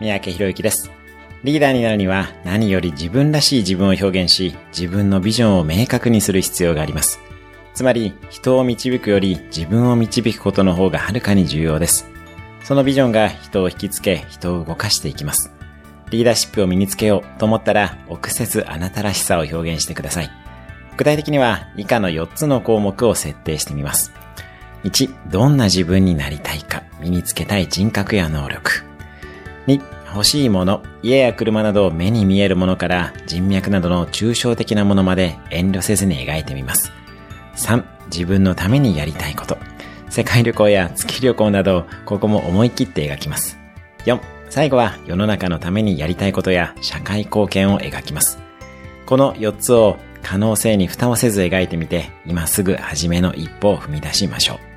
三宅博之です。リーダーになるには何より自分らしい自分を表現し、自分のビジョンを明確にする必要があります。つまり、人を導くより自分を導くことの方がはるかに重要です。そのビジョンが人を引きつけ、人を動かしていきます。リーダーシップを身につけようと思ったら、臆せずあなたらしさを表現してください。具体的には以下の4つの項目を設定してみます。1、どんな自分になりたいか、身につけたい人格や能力。2、欲しいもの、家や車など目に見えるものから人脈などの抽象的なものまで遠慮せずに描いてみます。3、自分のためにやりたいこと。世界旅行や月旅行など、ここも思い切って描きます。4、最後は世の中のためにやりたいことや社会貢献を描きます。この4つを可能性に蓋をせず描いてみて、今すぐ初めの一歩を踏み出しましょう。